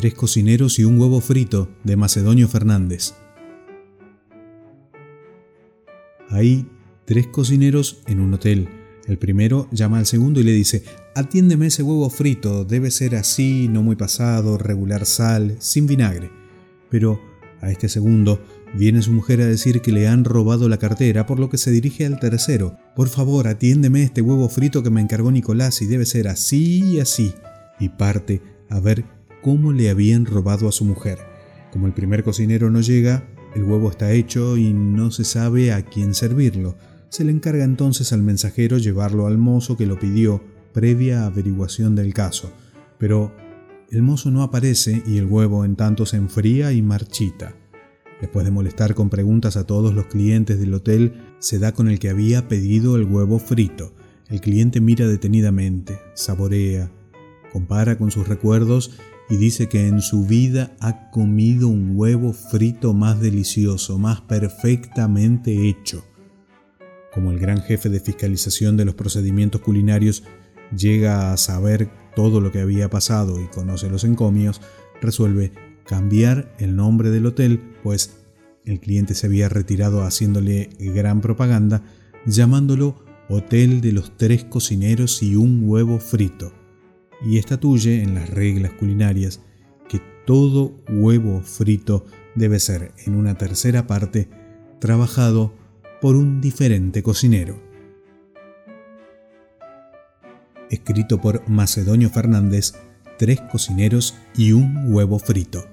Tres cocineros y un huevo frito de Macedonio Fernández. Hay tres cocineros en un hotel. El primero llama al segundo y le dice, atiéndeme ese huevo frito, debe ser así, no muy pasado, regular sal, sin vinagre. Pero a este segundo viene su mujer a decir que le han robado la cartera, por lo que se dirige al tercero. Por favor, atiéndeme este huevo frito que me encargó Nicolás y debe ser así y así. Y parte a ver cómo le habían robado a su mujer. Como el primer cocinero no llega, el huevo está hecho y no se sabe a quién servirlo. Se le encarga entonces al mensajero llevarlo al mozo que lo pidió previa averiguación del caso. Pero el mozo no aparece y el huevo en tanto se enfría y marchita. Después de molestar con preguntas a todos los clientes del hotel, se da con el que había pedido el huevo frito. El cliente mira detenidamente, saborea, compara con sus recuerdos y dice que en su vida ha comido un huevo frito más delicioso, más perfectamente hecho. Como el gran jefe de fiscalización de los procedimientos culinarios llega a saber todo lo que había pasado y conoce los encomios, resuelve cambiar el nombre del hotel, pues el cliente se había retirado haciéndole gran propaganda, llamándolo Hotel de los Tres Cocineros y un Huevo Frito y estatuye en las reglas culinarias que todo huevo frito debe ser en una tercera parte trabajado por un diferente cocinero. Escrito por Macedonio Fernández, Tres cocineros y un huevo frito.